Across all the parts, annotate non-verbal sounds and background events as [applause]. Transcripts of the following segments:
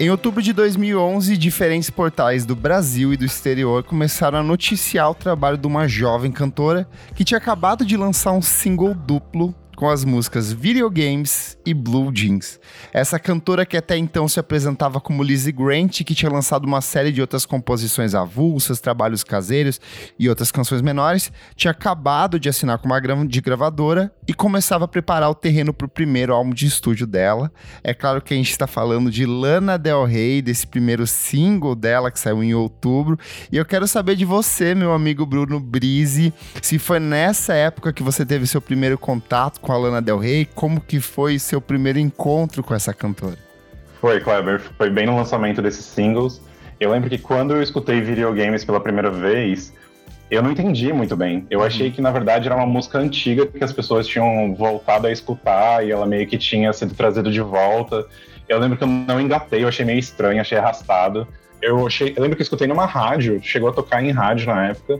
Em outubro de 2011, diferentes portais do Brasil e do exterior começaram a noticiar o trabalho de uma jovem cantora que tinha acabado de lançar um single duplo com as músicas Videogames e Blue Jeans. Essa cantora que até então se apresentava como Lizzie Grant, que tinha lançado uma série de outras composições avulsas, trabalhos caseiros e outras canções menores, tinha acabado de assinar com uma de gravadora e começava a preparar o terreno para o primeiro álbum de estúdio dela. É claro que a gente está falando de Lana Del Rey, desse primeiro single dela que saiu em outubro. E eu quero saber de você, meu amigo Bruno Brise, se foi nessa época que você teve seu primeiro contato com a Lana Del Rey, como que foi seu primeiro encontro com essa cantora? Foi, Kleber, foi bem no lançamento desses singles. Eu lembro que quando eu escutei videogames pela primeira vez, eu não entendi muito bem. Eu achei que, na verdade, era uma música antiga que as pessoas tinham voltado a escutar e ela meio que tinha sido trazida de volta. Eu lembro que eu não engatei, eu achei meio estranho, achei arrastado. Eu, achei, eu lembro que eu escutei numa rádio, chegou a tocar em rádio na época,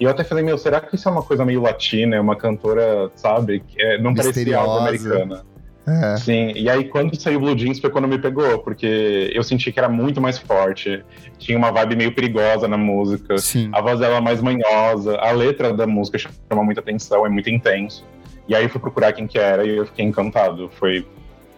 e eu até falei, meu, será que isso é uma coisa meio latina? É uma cantora, sabe? É, não parecia algo americana. É. Sim, e aí quando saiu Blue Jeans foi quando me pegou, porque eu senti que era muito mais forte, tinha uma vibe meio perigosa na música, Sim. a voz dela é mais manhosa, a letra da música chama muita atenção, é muito intenso. E aí eu fui procurar quem que era e eu fiquei encantado, foi,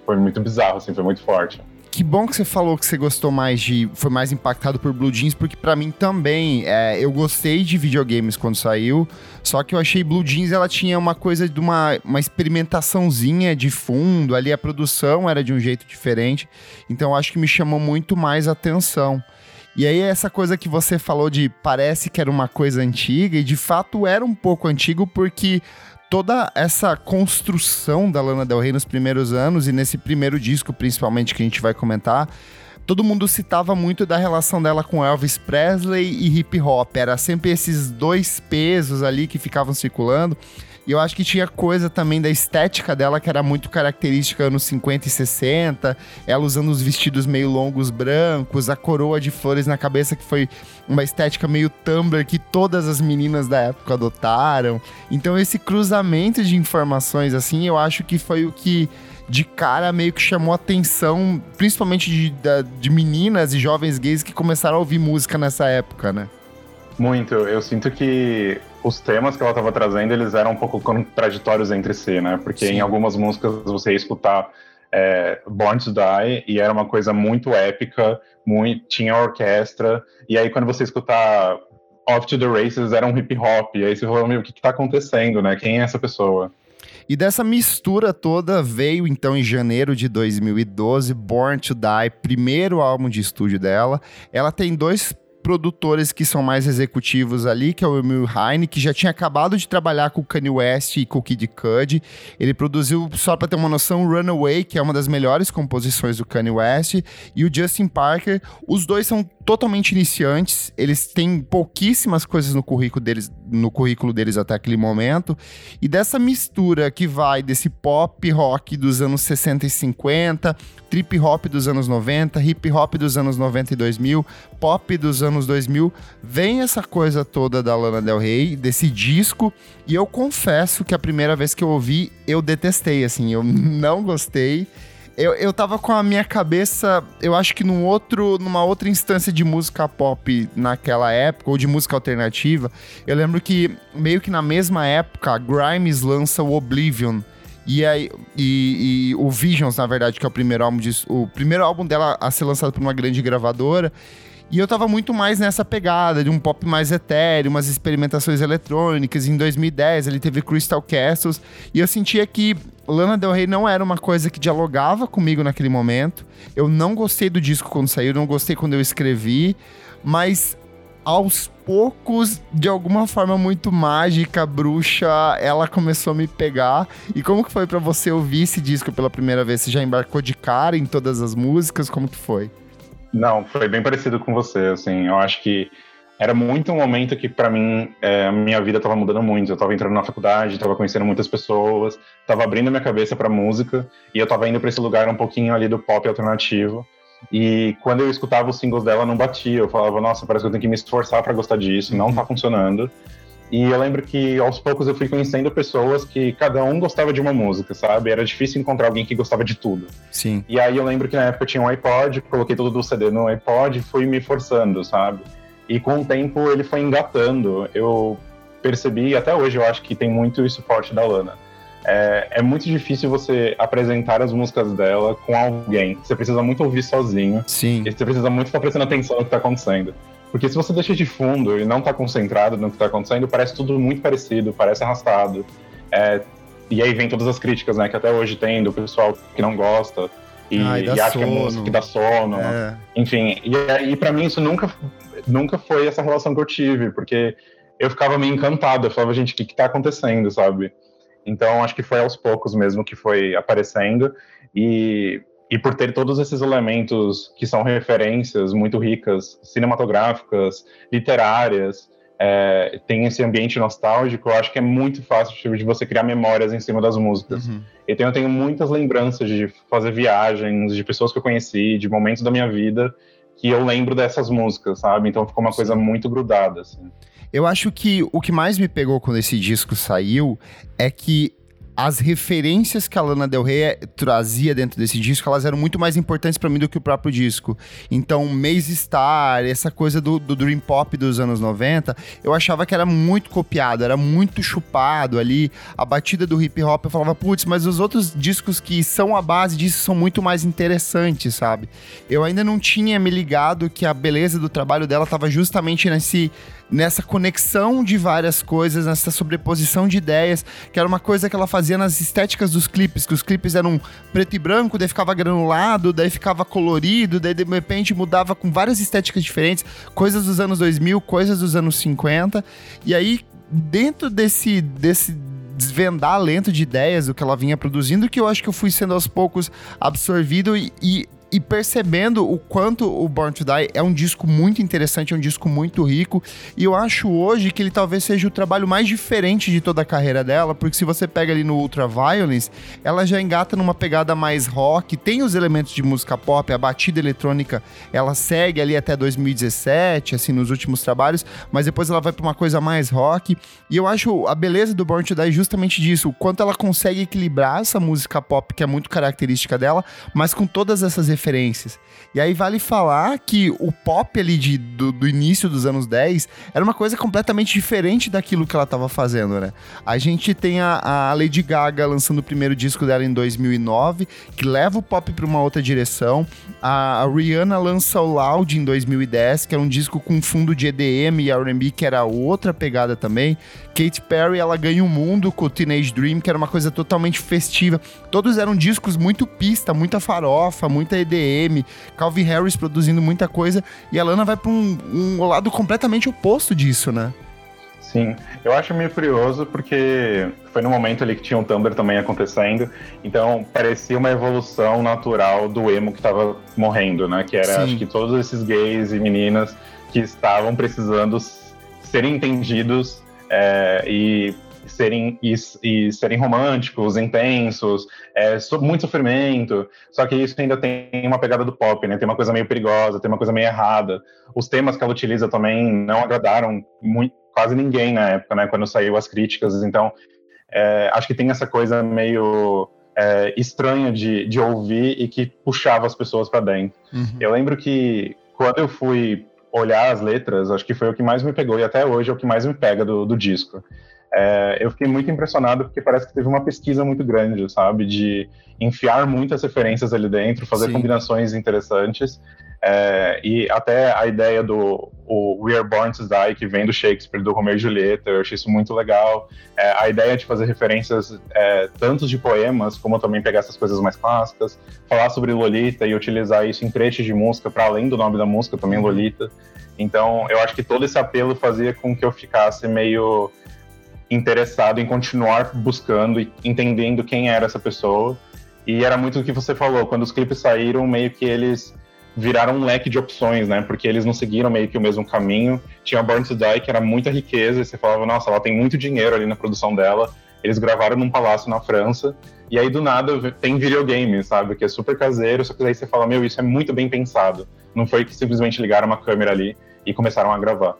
foi muito bizarro, assim, foi muito forte. Que bom que você falou que você gostou mais de. Foi mais impactado por Blue Jeans, porque para mim também. É, eu gostei de videogames quando saiu. Só que eu achei Blue Jeans ela tinha uma coisa de uma, uma experimentaçãozinha de fundo. Ali a produção era de um jeito diferente. Então acho que me chamou muito mais atenção. E aí, essa coisa que você falou de parece que era uma coisa antiga, e de fato era um pouco antigo, porque toda essa construção da Lana Del Rey nos primeiros anos e nesse primeiro disco, principalmente, que a gente vai comentar, todo mundo citava muito da relação dela com Elvis Presley e hip hop. Era sempre esses dois pesos ali que ficavam circulando. E eu acho que tinha coisa também da estética dela que era muito característica anos 50 e 60. Ela usando os vestidos meio longos brancos, a coroa de flores na cabeça, que foi uma estética meio Tumblr que todas as meninas da época adotaram. Então esse cruzamento de informações, assim, eu acho que foi o que de cara meio que chamou atenção, principalmente de, de meninas e jovens gays que começaram a ouvir música nessa época, né? Muito. Eu sinto que os temas que ela estava trazendo, eles eram um pouco contraditórios entre si, né? Porque Sim. em algumas músicas você ia escutar é, Born to Die e era uma coisa muito épica, muito, tinha orquestra, e aí quando você escutar Off to the Races era um hip hop, e aí você falou, meu, o que, está acontecendo, né? Quem é essa pessoa? E dessa mistura toda veio então em janeiro de 2012 Born to Die, primeiro álbum de estúdio dela. Ela tem dois produtores que são mais executivos ali, que é o Emil Heine, que já tinha acabado de trabalhar com o Kanye West e com o Kid Cudi. Ele produziu, só para ter uma noção, Runaway, que é uma das melhores composições do Kanye West, e o Justin Parker. Os dois são totalmente iniciantes, eles têm pouquíssimas coisas no currículo deles, no currículo deles até aquele momento. E dessa mistura que vai desse pop rock dos anos 60 e 50, trip hop dos anos 90, hip hop dos anos 90 e 2000, pop dos anos 2000, vem essa coisa toda da Lana Del Rey, desse disco, e eu confesso que a primeira vez que eu ouvi, eu detestei, assim, eu [laughs] não gostei. Eu, eu tava com a minha cabeça, eu acho que num outro, numa outra instância de música pop naquela época, ou de música alternativa. Eu lembro que, meio que na mesma época, a Grimes lança o Oblivion. E, aí, e, e o Visions, na verdade, que é o primeiro álbum de, o primeiro álbum dela a ser lançado por uma grande gravadora. E eu tava muito mais nessa pegada de um pop mais etéreo, umas experimentações eletrônicas. Em 2010 ele teve Crystal Castles. E eu sentia que Lana Del Rey não era uma coisa que dialogava comigo naquele momento. Eu não gostei do disco quando saiu, não gostei quando eu escrevi. Mas aos poucos, de alguma forma muito mágica, bruxa, ela começou a me pegar. E como que foi para você ouvir esse disco pela primeira vez? Você já embarcou de cara em todas as músicas? Como que foi? Não, foi bem parecido com você, assim, eu acho que era muito um momento que para mim é, minha vida estava mudando muito. Eu estava entrando na faculdade, estava conhecendo muitas pessoas, estava abrindo minha cabeça para música e eu estava indo para esse lugar um pouquinho ali do pop alternativo. E quando eu escutava os singles dela, não batia. Eu falava, nossa, parece que eu tenho que me esforçar para gostar disso, não tá funcionando. E eu lembro que aos poucos eu fui conhecendo pessoas que cada um gostava de uma música, sabe? Era difícil encontrar alguém que gostava de tudo. Sim. E aí eu lembro que na época eu tinha um iPod, coloquei todo o CD no iPod e fui me forçando, sabe? E com o tempo ele foi engatando. Eu percebi, até hoje eu acho que tem muito isso forte da Lana. É, é, muito difícil você apresentar as músicas dela com alguém. Você precisa muito ouvir sozinho. Sim. E você precisa muito estar prestando atenção no que está acontecendo. Porque se você deixa de fundo e não está concentrado no que está acontecendo, parece tudo muito parecido, parece arrastado. É, e aí vem todas as críticas, né, que até hoje tem do pessoal que não gosta e, Ai, e acha que é música que dá sono. É. Enfim, e, para mim isso nunca, nunca foi essa relação que eu tive, porque eu ficava meio encantado. Eu falava, gente, o que, que tá acontecendo, sabe? Então, acho que foi aos poucos mesmo que foi aparecendo. E, e por ter todos esses elementos que são referências muito ricas, cinematográficas, literárias, é, tem esse ambiente nostálgico, eu acho que é muito fácil tipo, de você criar memórias em cima das músicas. Uhum. Então, eu tenho muitas lembranças de fazer viagens, de pessoas que eu conheci, de momentos da minha vida que eu lembro dessas músicas, sabe? Então ficou uma Sim. coisa muito grudada, assim. Eu acho que o que mais me pegou quando esse disco saiu é que as referências que a Lana Del Rey trazia dentro desse disco, elas eram muito mais importantes para mim do que o próprio disco. Então, Maze Star, essa coisa do, do, Dream Pop dos anos 90, eu achava que era muito copiado, era muito chupado ali. A batida do hip hop, eu falava, putz, mas os outros discos que são a base disso são muito mais interessantes, sabe? Eu ainda não tinha me ligado que a beleza do trabalho dela estava justamente nesse nessa conexão de várias coisas, nessa sobreposição de ideias, que era uma coisa que ela fazia nas estéticas dos clipes, que os clipes eram preto e branco, daí ficava granulado, daí ficava colorido, daí de repente mudava com várias estéticas diferentes, coisas dos anos 2000, coisas dos anos 50, e aí dentro desse desse desvendar lento de ideias do que ela vinha produzindo, que eu acho que eu fui sendo aos poucos absorvido e, e e percebendo o quanto o Born to Die é um disco muito interessante, é um disco muito rico, e eu acho hoje que ele talvez seja o trabalho mais diferente de toda a carreira dela, porque se você pega ali no Ultra Violence, ela já engata numa pegada mais rock, tem os elementos de música pop, a batida eletrônica, ela segue ali até 2017, assim, nos últimos trabalhos, mas depois ela vai para uma coisa mais rock, e eu acho a beleza do Born to Die justamente disso, o quanto ela consegue equilibrar essa música pop que é muito característica dela, mas com todas essas referências. E aí vale falar que o pop ali de, do, do, início dos anos 10 era uma coisa completamente diferente daquilo que ela estava fazendo, né? A gente tem a, a, Lady Gaga lançando o primeiro disco dela em 2009, que leva o pop para uma outra direção. A, a, Rihanna lança o Loud em 2010, que é um disco com fundo de EDM e R&B, que era outra pegada também. Katy Perry, ela ganha o mundo com o Teenage Dream, que era uma coisa totalmente festiva. Todos eram discos muito pista, muita farofa, muita EDM, Calvin Harris produzindo muita coisa, e a Lana vai para um, um lado completamente oposto disso, né? Sim, eu acho meio curioso porque foi no momento ali que tinha um Tumblr também acontecendo, então parecia uma evolução natural do emo que estava morrendo, né? Que era, Sim. acho que todos esses gays e meninas que estavam precisando serem entendidos é, e serem, e, e, serem românticos, intensos, é, muito sofrimento. Só que isso ainda tem uma pegada do pop, né? Tem uma coisa meio perigosa, tem uma coisa meio errada. Os temas que ela utiliza também não agradaram muito, quase ninguém na época, né? Quando saiu as críticas. Então, é, acho que tem essa coisa meio é, estranha de, de ouvir e que puxava as pessoas para dentro. Uhum. Eu lembro que quando eu fui olhar as letras, acho que foi o que mais me pegou e até hoje é o que mais me pega do, do disco. É, eu fiquei muito impressionado porque parece que teve uma pesquisa muito grande, sabe? De enfiar muitas referências ali dentro, fazer Sim. combinações interessantes. É, e até a ideia do We Are Born to Die, que vem do Shakespeare, do Romeo e Julieta, eu achei isso muito legal. É, a ideia de fazer referências é, tanto de poemas, como também pegar essas coisas mais clássicas, falar sobre Lolita e utilizar isso em trechos de música, para além do nome da música, também uhum. Lolita. Então, eu acho que todo esse apelo fazia com que eu ficasse meio interessado em continuar buscando e entendendo quem era essa pessoa. E era muito o que você falou, quando os clipes saíram, meio que eles viraram um leque de opções, né? Porque eles não seguiram meio que o mesmo caminho. Tinha Born to Die, que era muita riqueza, e você falava, nossa, ela tem muito dinheiro ali na produção dela. Eles gravaram num palácio na França. E aí, do nada, tem videogame, sabe? Que é super caseiro, só que aí você fala, meu, isso é muito bem pensado. Não foi que simplesmente ligaram uma câmera ali e começaram a gravar.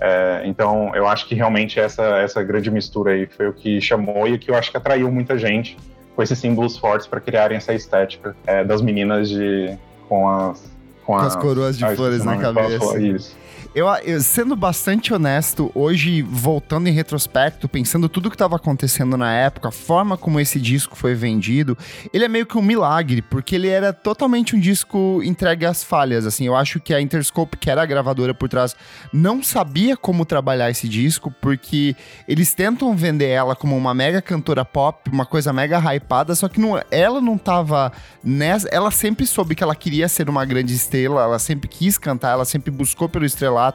É, então, eu acho que realmente essa, essa grande mistura aí foi o que chamou e o que eu acho que atraiu muita gente com esses símbolos fortes para criarem essa estética é, das meninas de com as com, com as coroas de flores na cabeça. Isso. Eu, eu, sendo bastante honesto, hoje, voltando em retrospecto, pensando tudo que estava acontecendo na época, a forma como esse disco foi vendido, ele é meio que um milagre, porque ele era totalmente um disco entregue às falhas, assim, eu acho que a Interscope, que era a gravadora por trás, não sabia como trabalhar esse disco, porque eles tentam vender ela como uma mega cantora pop, uma coisa mega hypada, só que não, ela não tava nessa, ela sempre soube que ela queria ser uma grande estrela, ela sempre quis cantar, ela sempre buscou pelo estrelado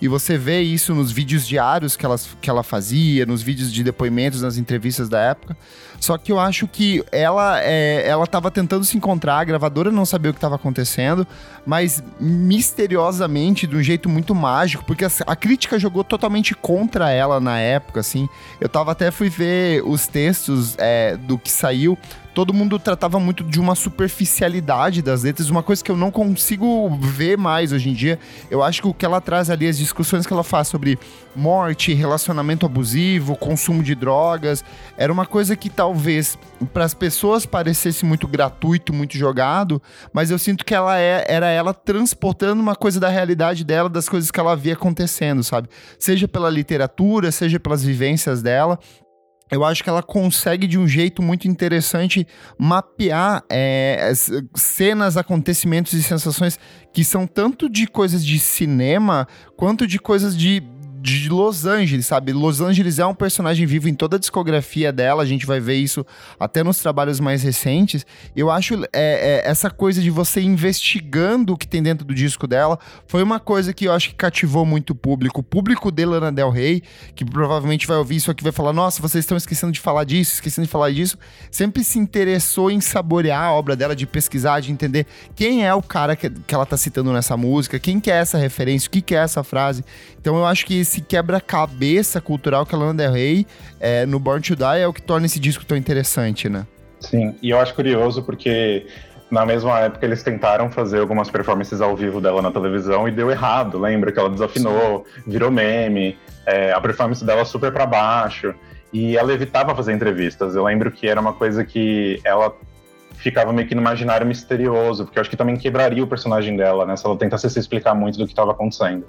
e você vê isso nos vídeos diários que ela, que ela fazia, nos vídeos de depoimentos, nas entrevistas da época. Só que eu acho que ela é, ela estava tentando se encontrar, a gravadora não sabia o que estava acontecendo, mas misteriosamente, de um jeito muito mágico, porque a, a, crítica jogou totalmente contra ela na época, assim. Eu tava até fui ver os textos é, do que saiu todo mundo tratava muito de uma superficialidade das letras, uma coisa que eu não consigo ver mais hoje em dia. Eu acho que o que ela traz ali, as discussões que ela faz sobre morte, relacionamento abusivo, consumo de drogas, era uma coisa que talvez para as pessoas parecesse muito gratuito, muito jogado, mas eu sinto que ela é, era ela transportando uma coisa da realidade dela, das coisas que ela via acontecendo, sabe? Seja pela literatura, seja pelas vivências dela eu acho que ela consegue de um jeito muito interessante mapear é, cenas, acontecimentos e sensações que são tanto de coisas de cinema quanto de coisas de de Los Angeles, sabe? Los Angeles é um personagem vivo em toda a discografia dela, a gente vai ver isso até nos trabalhos mais recentes. Eu acho é, é, essa coisa de você investigando o que tem dentro do disco dela foi uma coisa que eu acho que cativou muito o público. O público de Lana Del Rey, que provavelmente vai ouvir isso aqui, vai falar: Nossa, vocês estão esquecendo de falar disso, esquecendo de falar disso. Sempre se interessou em saborear a obra dela, de pesquisar, de entender quem é o cara que, que ela tá citando nessa música, quem que é essa referência, o que, que é essa frase. Então eu acho que esse esse quebra-cabeça cultural que a Lana Del Rey é, no Born to Die é o que torna esse disco tão interessante, né? Sim, e eu acho curioso porque na mesma época eles tentaram fazer algumas performances ao vivo dela na televisão e deu errado. Lembra que ela desafinou, virou meme, é, a performance dela super para baixo e ela evitava fazer entrevistas. Eu lembro que era uma coisa que ela ficava meio que no imaginário misterioso, porque eu acho que também quebraria o personagem dela, né? Se ela tentasse se explicar muito do que estava acontecendo.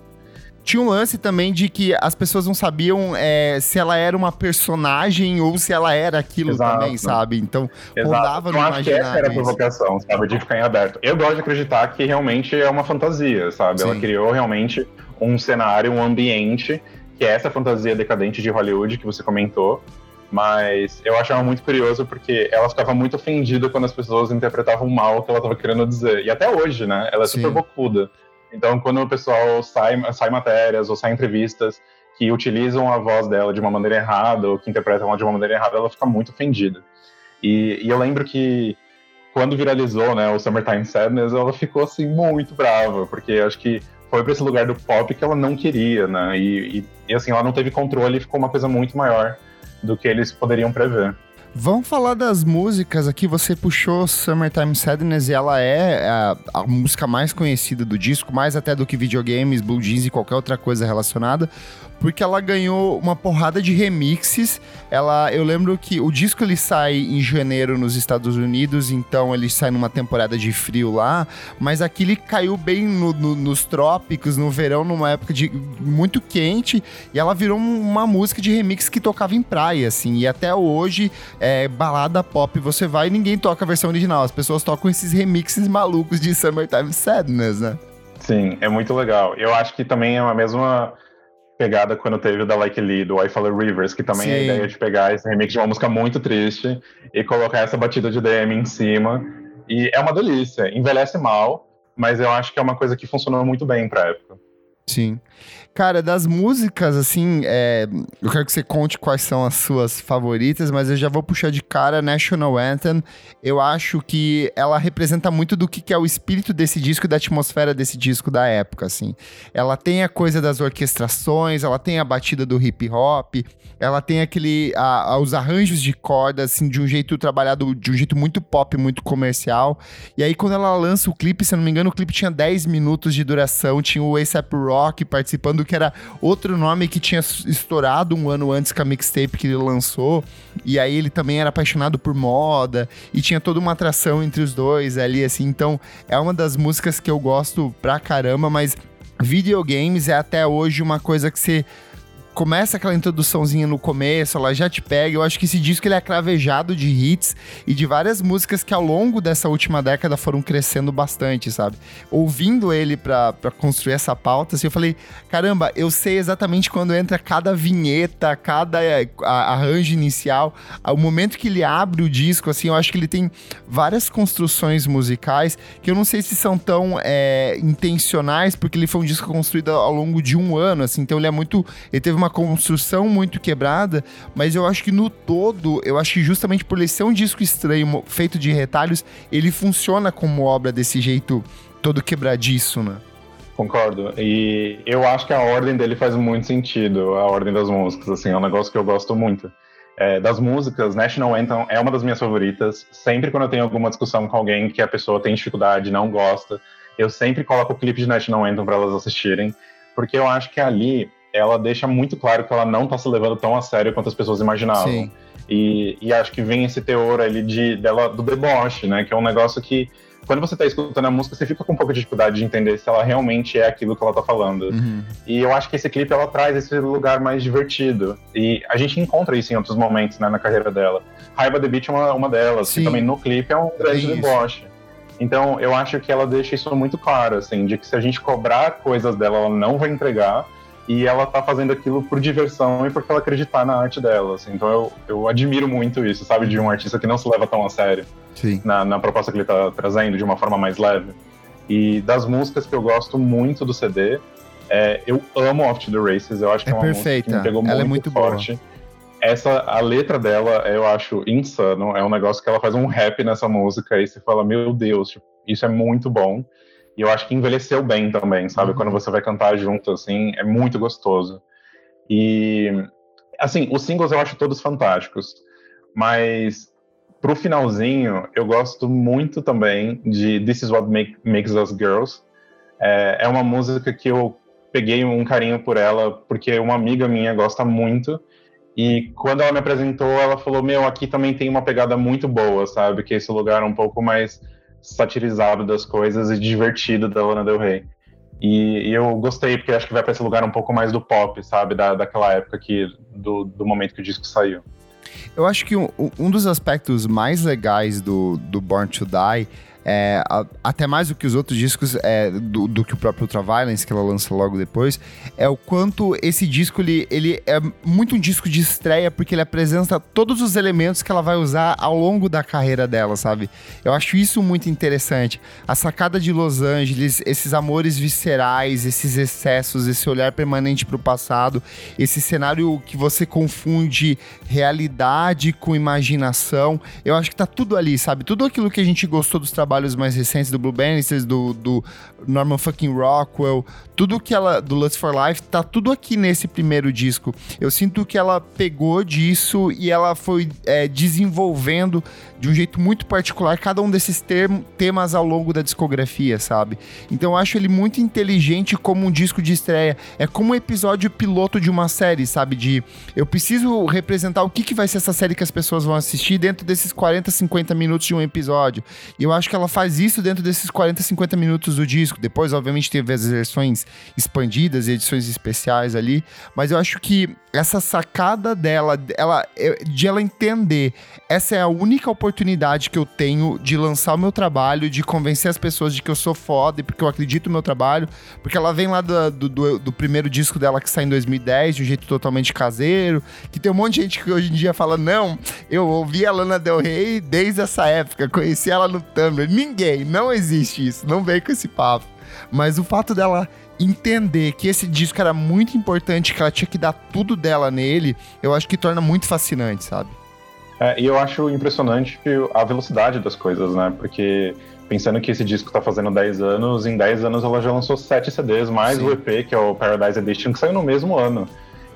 Tinha um lance também de que as pessoas não sabiam é, se ela era uma personagem ou se ela era aquilo Exato. também, sabe? Então, Exato. rodava no acho que essa era a provocação, sabe? De ficar em aberto. Eu gosto de acreditar que realmente é uma fantasia, sabe? Sim. Ela criou realmente um cenário, um ambiente, que é essa fantasia decadente de Hollywood que você comentou. Mas eu achava muito curioso porque ela ficava muito ofendida quando as pessoas interpretavam mal o que ela estava querendo dizer. E até hoje, né? Ela é Sim. super bocuda. Então, quando o pessoal sai, sai matérias ou sai entrevistas que utilizam a voz dela de uma maneira errada ou que interpretam ela de uma maneira errada, ela fica muito ofendida. E, e eu lembro que quando viralizou né, o Summertime Sadness, ela ficou assim muito brava, porque acho que foi para esse lugar do pop que ela não queria, né? E, e, e assim, ela não teve controle e ficou uma coisa muito maior do que eles poderiam prever. Vamos falar das músicas aqui. Você puxou Summertime Sadness e ela é a, a, música mais conhecida do disco, mais até do que videogames, blue jeans e qualquer outra coisa relacionada porque ela ganhou uma porrada de remixes. Ela, eu lembro que o disco ele sai em janeiro nos Estados Unidos, então ele sai numa temporada de frio lá, mas aqui ele caiu bem no, no, nos trópicos, no verão, numa época de muito quente, e ela virou uma música de remix que tocava em praia, assim, e até hoje, é, balada pop, você vai e ninguém toca a versão original, as pessoas tocam esses remixes malucos de Summertime Sadness, né? Sim, é muito legal. Eu acho que também é a mesma pegada quando teve o da Like Lee, do I Follow Rivers, que também Sim. é a ideia de pegar esse remix de uma música muito triste e colocar essa batida de DM em cima. E é uma delícia. Envelhece mal, mas eu acho que é uma coisa que funcionou muito bem pra época. Sim. Cara, das músicas, assim, é, eu quero que você conte quais são as suas favoritas, mas eu já vou puxar de cara National Anthem. Eu acho que ela representa muito do que, que é o espírito desse disco da atmosfera desse disco da época, assim. Ela tem a coisa das orquestrações, ela tem a batida do hip hop, ela tem aquele. A, a, os arranjos de corda, assim, de um jeito trabalhado, de um jeito muito pop, muito comercial. E aí, quando ela lança o clipe, se eu não me engano, o clipe tinha 10 minutos de duração, tinha o ASAP Rock Rock participando, que era outro nome que tinha estourado um ano antes com a mixtape que ele lançou. E aí ele também era apaixonado por moda e tinha toda uma atração entre os dois ali, assim. Então é uma das músicas que eu gosto pra caramba, mas videogames é até hoje uma coisa que você começa aquela introduçãozinha no começo, ela já te pega. Eu acho que esse disco ele é cravejado de hits e de várias músicas que ao longo dessa última década foram crescendo bastante, sabe? Ouvindo ele para construir essa pauta, assim, eu falei, caramba, eu sei exatamente quando entra cada vinheta, cada é, arranjo inicial, o momento que ele abre o disco, assim, eu acho que ele tem várias construções musicais que eu não sei se são tão é, intencionais, porque ele foi um disco construído ao longo de um ano, assim, então ele é muito, ele teve uma uma construção muito quebrada, mas eu acho que no todo, eu acho que justamente por ele ser um disco estranho, feito de retalhos, ele funciona como obra desse jeito todo quebradiço, né? Concordo. E eu acho que a ordem dele faz muito sentido, a ordem das músicas, assim, é um negócio que eu gosto muito. É, das músicas, National Anthem é uma das minhas favoritas. Sempre quando eu tenho alguma discussão com alguém que a pessoa tem dificuldade, não gosta, eu sempre coloco o clipe de National Anthem para elas assistirem, porque eu acho que ali ela deixa muito claro que ela não está se levando tão a sério quanto as pessoas imaginavam. Sim. E, e acho que vem esse teor ali de, dela, do deboche, né? Que é um negócio que, quando você está escutando a música, você fica com um pouco de dificuldade de entender se ela realmente é aquilo que ela está falando. Uhum. E eu acho que esse clipe, ela traz esse lugar mais divertido. E a gente encontra isso em outros momentos, né, na carreira dela. Raiva The Beach é uma, uma delas, Sim. que também no clipe é um grande deboche. Então, eu acho que ela deixa isso muito claro, assim, de que se a gente cobrar coisas dela, ela não vai entregar, e ela tá fazendo aquilo por diversão e porque ela acreditar na arte dela. Assim. Então eu, eu admiro muito isso, sabe? De um artista que não se leva tão a sério na, na, proposta que ele tá trazendo, de uma forma mais leve. E das músicas que eu gosto muito do CD, é, eu amo Off to the Races, eu acho que é, é uma perfeita. música que me pegou ela muito, é muito forte. Boa. Essa, a letra dela, eu acho insano. É um negócio que ela faz um rap nessa música e você fala, meu Deus, tipo, isso é muito bom. E eu acho que envelheceu bem também, sabe? Uhum. Quando você vai cantar junto, assim, é muito gostoso. E, assim, os singles eu acho todos fantásticos, mas pro finalzinho, eu gosto muito também de This Is What Make, Makes Us Girls. É, é uma música que eu peguei um carinho por ela, porque uma amiga minha gosta muito. E quando ela me apresentou, ela falou: Meu, aqui também tem uma pegada muito boa, sabe? Que esse lugar é um pouco mais satirizado das coisas e divertido da Lana Del Rey. E, e, eu gostei, porque acho que vai para esse lugar um pouco mais do pop, sabe? Da, daquela época que, do, do momento que o disco saiu. Eu acho que um, um dos aspectos mais legais do, do Born to Die é, a, até mais do que os outros discos, é, do, do, que o próprio Ultraviolence, que ela lança logo depois, é o quanto esse disco ele, ele é muito um disco de estreia, porque ele apresenta todos os elementos que ela vai usar ao longo da carreira dela, sabe? Eu acho isso muito interessante. A sacada de Los Angeles, esses amores viscerais, esses excessos, esse olhar permanente para o passado, esse cenário que você confunde realidade com imaginação, eu acho que tá tudo ali, sabe? Tudo aquilo que a gente gostou dos trabalhos trabalhos mais recentes do Blue Bannisters, do, do Norman fucking Rockwell, tudo que ela, do Lust for Life, tá tudo aqui nesse primeiro disco. Eu sinto que ela pegou disso e ela foi é, desenvolvendo de um jeito muito particular cada um desses term, temas ao longo da discografia, sabe? Então eu acho ele muito inteligente como um disco de estreia. É como um episódio piloto de uma série, sabe? De eu preciso representar o que, que vai ser essa série que as pessoas vão assistir dentro desses 40, 50 minutos de um episódio. E eu acho que ela faz isso dentro desses 40, 50 minutos do disco. Depois, obviamente, teve as versões expandidas e edições especiais ali. Mas eu acho que essa sacada dela, ela, de ela entender essa é a única oportunidade que eu tenho de lançar o meu trabalho, de convencer as pessoas de que eu sou foda e porque eu acredito no meu trabalho, porque ela vem lá do, do, do primeiro disco dela que sai em 2010, de um jeito totalmente caseiro, que tem um monte de gente que hoje em dia fala, não, eu ouvi a Lana Del Rey desde essa época, conheci ela no Tumblr. Ninguém, não existe isso, não vem com esse papo. Mas o fato dela entender que esse disco era muito importante, que ela tinha que dar tudo dela nele, eu acho que torna muito fascinante, sabe? É, e eu acho impressionante a velocidade das coisas, né? Porque pensando que esse disco tá fazendo 10 anos, em 10 anos ela já lançou 7 CDs, mais Sim. o EP, que é o Paradise Edition, que saiu no mesmo ano.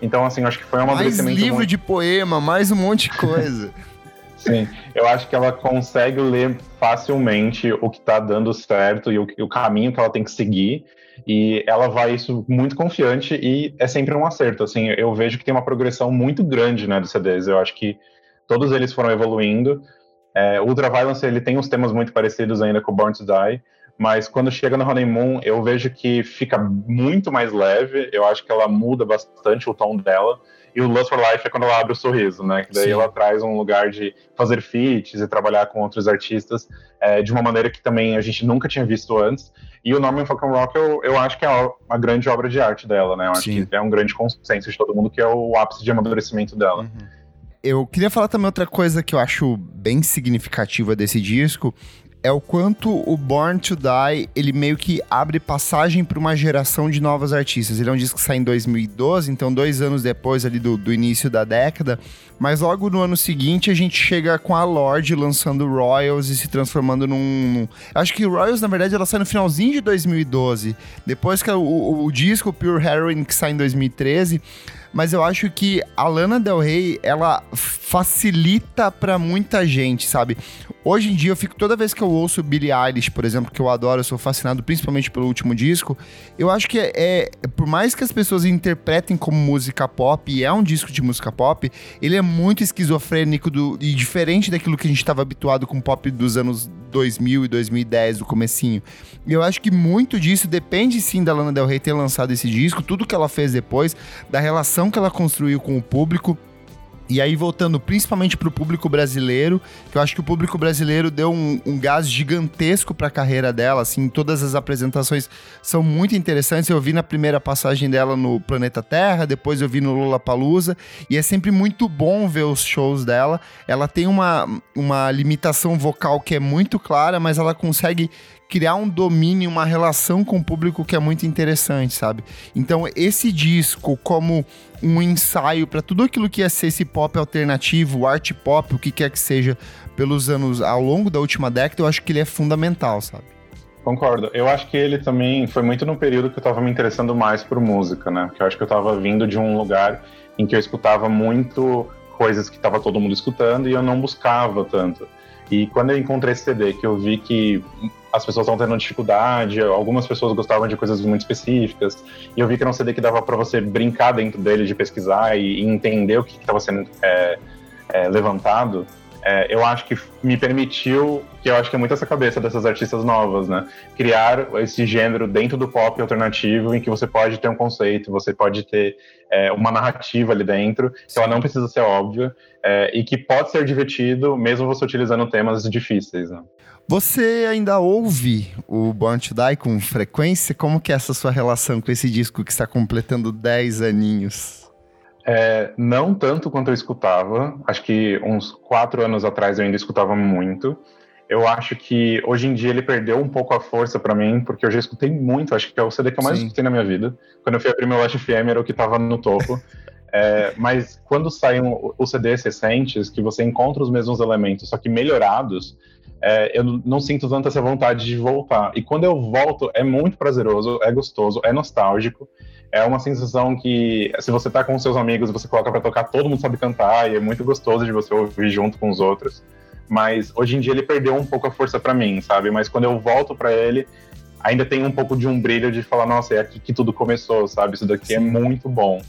Então, assim, acho que foi um amadurecimento... Mais livro muito... de poema, mais um monte de coisa. [laughs] Sim, eu acho que ela consegue ler facilmente o que tá dando certo e o, o caminho que ela tem que seguir E ela vai isso muito confiante e é sempre um acerto. Assim, eu vejo que tem uma progressão muito grande, né, dos CDs. Eu acho que todos eles foram evoluindo. É, Ultra Violence ele tem uns temas muito parecidos ainda com Born to Die, mas quando chega no Honeymoon eu vejo que fica muito mais leve. Eu acho que ela muda bastante o tom dela. E o Lust for Life é quando ela abre o sorriso, né? Que daí Sim. ela traz um lugar de fazer feats e trabalhar com outros artistas é, de uma maneira que também a gente nunca tinha visto antes. E o Norman Fucking Rock, eu, eu acho que é uma grande obra de arte dela, né? Eu acho Sim. que é um grande consenso de todo mundo que é o ápice de amadurecimento dela. Uhum. Eu queria falar também outra coisa que eu acho bem significativa desse disco, é o quanto o Born to Die, ele meio que abre passagem para uma geração de novos artistas. Ele é um disco que sai em 2012, então dois anos depois ali do, do início da década, mas logo no ano seguinte a gente chega com a Lorde lançando Royals e se transformando num... num... Acho que Royals, na verdade, ela sai no finalzinho de 2012, depois que o, o, o disco Pure Heroin, que sai em 2013 mas eu acho que a Lana Del Rey, ela facilita para muita gente, sabe? Hoje em dia, eu fico toda vez que eu ouço Billie Eilish, por exemplo, que eu adoro, eu sou fascinado principalmente pelo último disco. Eu acho que é, é, por mais que as pessoas interpretem como música pop, e é um disco de música pop, ele é muito esquizofrênico do, e diferente daquilo que a gente estava habituado com pop dos anos 2000 e 2010, do comecinho. E eu acho que muito disso depende sim da Lana Del Rey ter lançado esse disco, tudo que ela fez depois, da relação que ela construiu com o público e aí, voltando principalmente para o público brasileiro, que eu acho que o público brasileiro deu um, um gás gigantesco para a carreira dela, assim, todas as apresentações são muito interessantes. Eu vi na primeira passagem dela no Planeta Terra, depois eu vi no Lollapalooza, e é sempre muito bom ver os shows dela. Ela tem uma, uma limitação vocal que é muito clara, mas ela consegue criar um domínio, uma relação com o público que é muito interessante, sabe? Então, esse disco, como um ensaio para tudo aquilo que ia ser esse pop alternativo, art pop, o que quer que seja, pelos anos ao longo da última década, eu acho que ele é fundamental, sabe? Concordo. Eu acho que ele também foi muito no período que eu estava me interessando mais por música, né? Porque eu acho que eu estava vindo de um lugar em que eu escutava muito coisas que estava todo mundo escutando e eu não buscava tanto. E quando eu encontrei esse CD, que eu vi que as pessoas estão tendo dificuldade, algumas pessoas gostavam de coisas muito específicas, e eu vi que era um CD que dava para você brincar dentro dele, de pesquisar e, entender o que estava sendo é, é, levantado, é, eu acho que me permitiu, que eu acho que é muito essa cabeça dessas artistas novas, né? Criar esse gênero dentro do pop alternativo, em que você pode ter um conceito, você pode ter é, uma narrativa ali dentro, que ela não precisa ser óbvia, é, e que pode ser divertido, mesmo você utilizando temas difíceis, né? Você ainda ouve o Born to Die com frequência? Como que é essa sua relação com esse disco que está completando 10 aninhos? É, não tanto quanto eu escutava. Acho que uns quatro anos atrás eu ainda escutava muito. Eu acho que hoje em dia ele perdeu um pouco a força para mim, porque eu já escutei muito. Acho que é o CD que eu mais Sim. escutei na minha vida. Quando eu fui abrir meu Watch FM era o que estava no topo. [laughs] é, mas quando saem os CDs recentes, que você encontra os mesmos elementos, só que melhorados, é, eu não sinto tanta essa vontade de voltar. E quando eu volto, é muito prazeroso, é gostoso, é nostálgico. É uma sensação que, se você tá com seus amigos você coloca para tocar, todo mundo sabe cantar e é muito gostoso de você ouvir junto com os outros. Mas hoje em dia ele perdeu um pouco a força para mim, sabe? Mas quando eu volto para ele, ainda tem um pouco de um brilho de falar, nossa, é aqui que tudo começou, sabe? Isso daqui é Sim. é muito bom.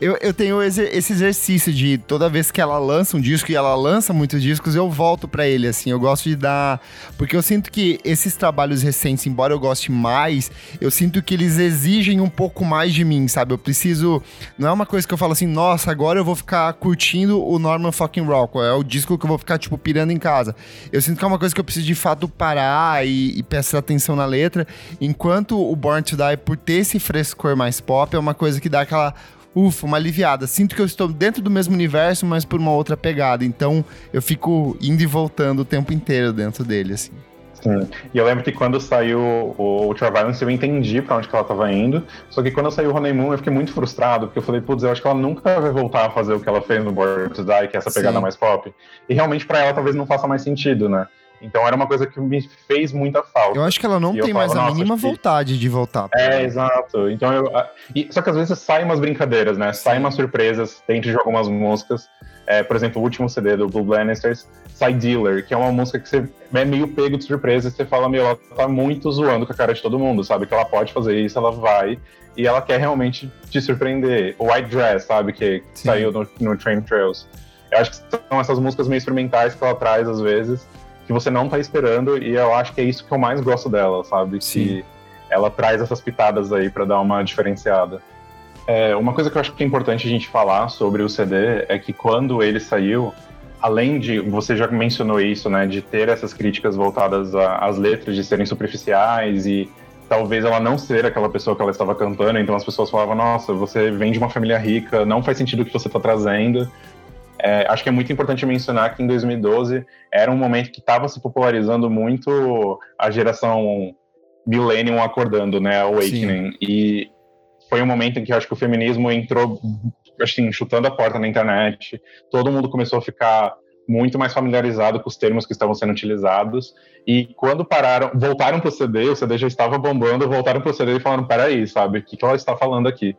Eu, eu tenho esse exercício de toda vez que ela lança um disco e ela lança muitos discos, eu volto para ele, assim. Eu gosto de dar. Porque eu sinto que esses trabalhos recentes, embora eu goste mais, eu sinto que eles exigem um pouco mais de mim, sabe? Eu preciso. Não é uma coisa que eu falo assim, nossa, agora eu vou ficar curtindo o Norman fucking Rockwell. É o disco que eu vou ficar, tipo, pirando em casa. Eu sinto que é uma coisa que eu preciso de fato parar e, e prestar atenção na letra. Enquanto o Born to Die, por ter esse frescor mais pop, é uma coisa que dá aquela ufa, uma aliviada. Sinto que eu estou dentro do mesmo universo, mas por uma outra pegada. Então eu fico indo e voltando o tempo inteiro dentro dele, assim. Sim. E eu lembro que quando saiu o Ultraviolence eu entendi pra onde que ela tava indo. Só que quando saiu o Honeymoon eu fiquei muito frustrado, porque eu falei, putz, eu acho que ela nunca vai voltar a fazer o que ela fez no Born to Die, que é essa pegada Sim. mais pop. E realmente para ela talvez não faça mais sentido, né? Então era uma coisa que me fez muita falta. Eu acho que ela não e tem mais a mínima vontade de voltar. É, exato. Então eu. E, só que às vezes saem umas brincadeiras, né? Saem umas surpresas dentro de algumas músicas. é, por exemplo, o último CD do Blue Bannisters, Side Dealer, que é uma música que você é meio pego de surpresa e você fala, meu, ela tá muito zoando com a cara de todo mundo, sabe? Que ela pode fazer isso, ela vai, e ela quer realmente te surpreender. O White Dress, sabe? Que Sim. saiu no, no Train Trails. Eu acho que são essas músicas meio experimentais que ela traz às vezes, que você não tá esperando, e eu acho que é isso que eu mais gosto dela, sabe? Sim. Que ela traz essas pitadas aí para dar uma diferenciada. É, uma coisa que eu acho que é importante a gente falar sobre o CD é que quando ele saiu, além de, você já mencionou isso, né, de ter essas críticas voltadas às letras, de serem superficiais e talvez ela não ser aquela pessoa que ela estava cantando, então as pessoas falavam, nossa, você vem de uma família rica, não faz sentido o que você está trazendo. É, acho que é muito importante mencionar que em 2012 era um momento que estava se popularizando muito a geração Millennium acordando, né, Awakening, Sim. e foi um momento em que acho que o feminismo entrou, assim, chutando a porta na internet, todo mundo começou a ficar muito mais familiarizado com os termos que estavam sendo utilizados. E quando pararam, voltaram para o CD, o CD já estava bombando, voltaram para o CD e falaram: peraí, sabe, o que, que ela está falando aqui?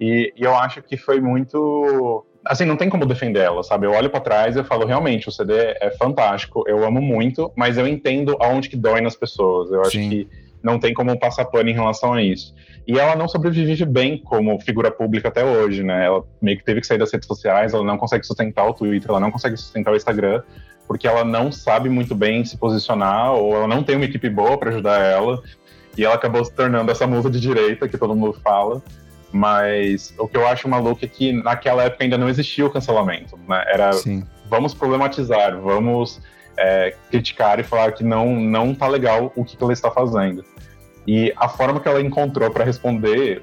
E, e, eu acho que foi muito. Assim, não tem como defender ela, sabe? Eu olho para trás e eu falo: realmente, o CD é fantástico, eu amo muito, mas eu entendo aonde que dói nas pessoas. Eu acho Sim. que não tem como passar pano em relação a isso. E ela não sobrevive bem como figura pública até hoje, né? Ela meio que teve que sair das redes sociais, ela não consegue sustentar o Twitter, ela não consegue sustentar o Instagram, porque ela não sabe muito bem se posicionar, ou ela não tem uma equipe boa para ajudar ela, e ela acabou se tornando essa musa de direita que todo mundo fala. Mas o que eu acho maluco é que naquela época ainda não existia o cancelamento, né? Era Sim. vamos problematizar, vamos é, criticar e falar que não não tá legal o que, que ela está fazendo. E a forma que ela encontrou para responder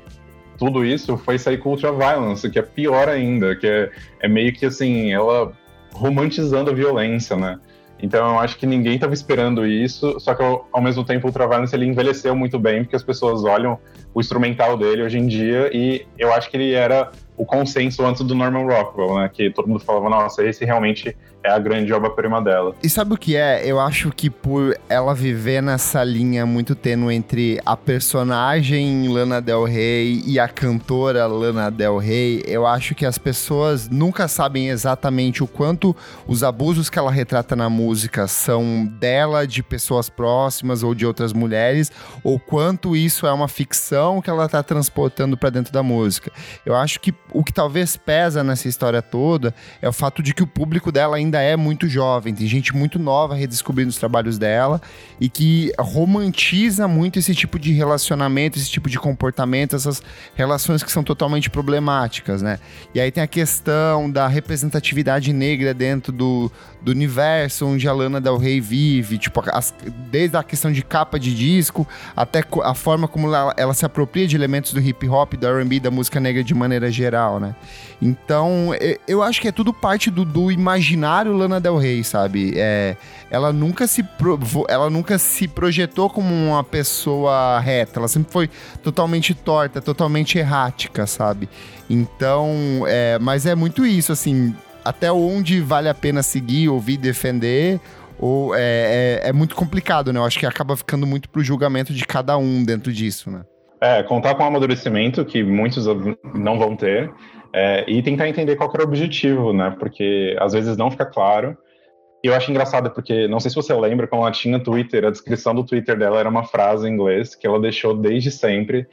tudo isso foi sair com Ultra Violence, que é pior ainda, que é, é meio que assim, ela romantizando a violência, né? Então eu acho que ninguém estava esperando isso, só que ao mesmo tempo o Ultraviolence ele envelheceu muito bem, porque as pessoas olham o instrumental dele hoje em dia e eu acho que ele era o consenso antes do Norman Rockwell, né? Que todo mundo falava, nossa, esse realmente é a grande obra-prima dela. E sabe o que é? Eu acho que por ela viver nessa linha muito tênue entre a personagem Lana Del Rey e a cantora Lana Del Rey, eu acho que as pessoas nunca sabem exatamente o quanto os abusos que ela retrata na música são dela, de pessoas próximas ou de outras mulheres, ou quanto isso é uma ficção que ela tá transportando para dentro da música. Eu acho que o que talvez pesa nessa história toda é o fato de que o público dela ainda é muito jovem, tem gente muito nova redescobrindo os trabalhos dela e que romantiza muito esse tipo de relacionamento, esse tipo de comportamento, essas relações que são totalmente problemáticas, né? E aí tem a questão da representatividade negra dentro do, do universo onde a Lana Del Rey vive, tipo, as, desde a questão de capa de disco até a forma como ela, ela se apropria de elementos do hip hop, do R&B, da música negra de maneira geral, né? Então, eu acho que é tudo parte do, do imaginário Lana Del Rey, sabe? É, ela nunca se ela nunca se projetou como uma pessoa reta, ela sempre foi totalmente torta, totalmente errática, sabe? Então, é, mas é muito isso, assim, até onde vale a pena seguir, ouvir, defender, ou é, é, é, muito complicado, né? Eu acho que acaba ficando muito pro julgamento de cada um dentro disso, né? É, contar com o amadurecimento que muitos não vão ter é, e tentar entender qual era o objetivo, né? Porque às vezes não fica claro. E eu acho engraçado porque, não sei se você lembra, quando ela tinha Twitter, a descrição do Twitter dela era uma frase em inglês que ela deixou desde sempre,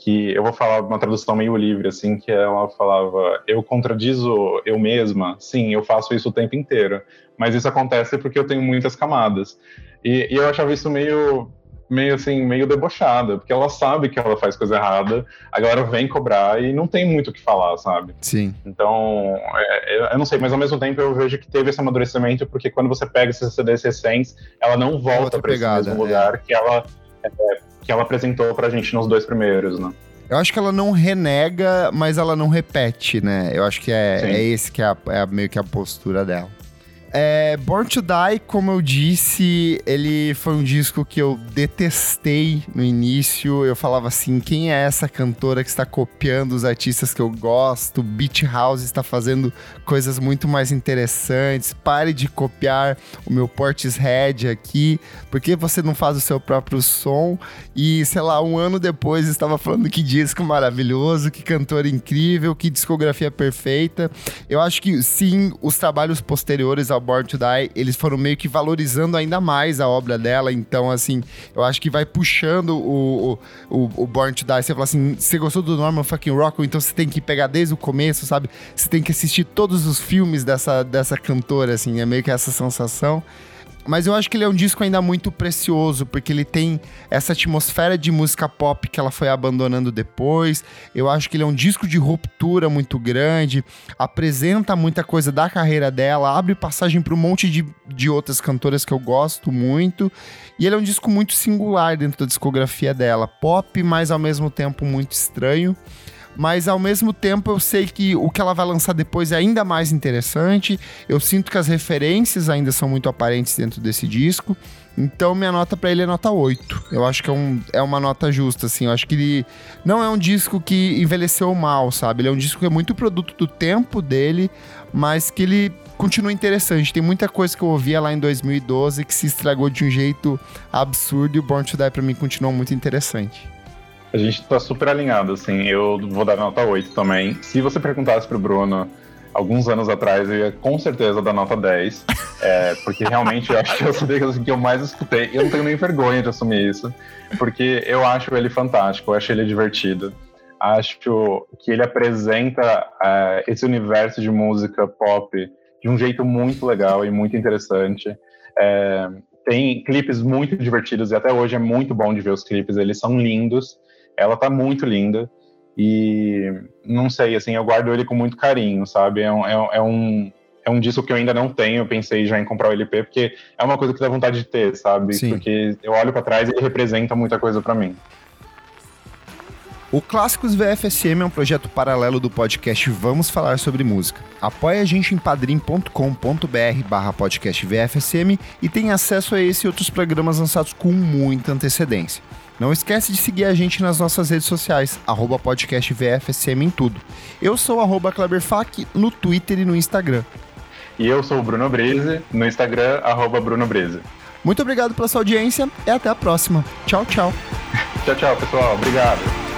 que eu vou falar uma tradução meio livre, assim, que ela falava: Eu contradizo eu mesma? Sim, eu faço isso o tempo inteiro, mas isso acontece porque eu tenho muitas camadas. E, e eu achava isso meio meio assim, meio debochada, porque ela sabe que ela faz coisa errada, a galera vem cobrar e não tem muito o que falar, sabe? Sim. Então, é, eu não sei, mas ao mesmo tempo eu vejo que teve esse amadurecimento, porque quando você pega esses CDs recentes, ela não volta para esse mesmo lugar é. que ela é, que ela apresentou pra gente nos dois primeiros, né? Eu acho que ela não renega, mas ela não repete, né? Eu acho que é, é esse que é, a, é meio que a postura dela. É, Born to Die, como eu disse, ele foi um disco que eu detestei no início. Eu falava assim: quem é essa cantora que está copiando os artistas que eu gosto? Beat House está fazendo coisas muito mais interessantes. Pare de copiar o meu Portishead aqui. Por que você não faz o seu próprio som? E sei lá, um ano depois estava falando que disco maravilhoso, que cantor incrível, que discografia perfeita. Eu acho que sim, os trabalhos posteriores ao Born to Die, eles foram meio que valorizando ainda mais a obra dela. Então, assim, eu acho que vai puxando o, o, o Born to Die. Você fala assim: você gostou do Norman fucking Rockwell, então você tem que pegar desde o começo, sabe? Você tem que assistir todos os filmes dessa, dessa cantora, assim, é meio que essa sensação. Mas eu acho que ele é um disco ainda muito precioso, porque ele tem essa atmosfera de música pop que ela foi abandonando depois. Eu acho que ele é um disco de ruptura muito grande, apresenta muita coisa da carreira dela, abre passagem para um monte de, de outras cantoras que eu gosto muito. E ele é um disco muito singular dentro da discografia dela. Pop, mas ao mesmo tempo muito estranho mas ao mesmo tempo eu sei que o que ela vai lançar depois é ainda mais interessante. Eu sinto que as referências ainda são muito aparentes dentro desse disco. Então minha nota para ele é nota 8. Eu acho que é, um, é uma nota justa, assim. Eu acho que ele não é um disco que envelheceu mal, sabe? Ele é um disco que é muito produto do tempo dele, mas que ele continua interessante. Tem muita coisa que eu ouvia lá em 2012 que se estragou de um jeito absurdo e o Born to Die pra mim continua muito interessante. A gente tá super alinhado, assim. Eu vou dar nota 8 também. Se você perguntasse pro Bruno alguns anos atrás, eu ia com certeza dar nota 10. [laughs] É, porque realmente eu acho que é o CD que eu mais escutei. Eu não tenho nem vergonha de assumir isso. Porque eu acho ele fantástico, eu acho ele divertido. Acho que ele apresenta é, esse universo de música pop de um jeito muito legal e muito interessante. É, tem clipes muito divertidos e até hoje é muito bom de ver os clipes, eles são lindos. Ela tá muito linda e não sei, assim, eu guardo ele com muito carinho, sabe? É um, é, é um, é um disco que eu ainda não tenho, eu pensei já em comprar o LP, porque é uma coisa que dá vontade de ter, sabe? Sim. Porque eu olho para trás e ele representa muita coisa para mim. O Clássicos VFSM é um projeto paralelo do podcast Vamos Falar Sobre Música. Apoie a gente em padrim.com.br barra podcast VFSM e tem acesso a esse e outros programas lançados com muita antecedência. Não esquece de seguir a gente nas nossas redes sociais, arroba podcast VFSM em tudo. Eu sou arroba Kleberfac no Twitter e no Instagram. E eu sou o Bruno Breze, no Instagram, arroba Bruno Breze. Muito obrigado pela sua audiência e até a próxima. Tchau, tchau. [laughs] tchau, tchau, pessoal. Obrigado.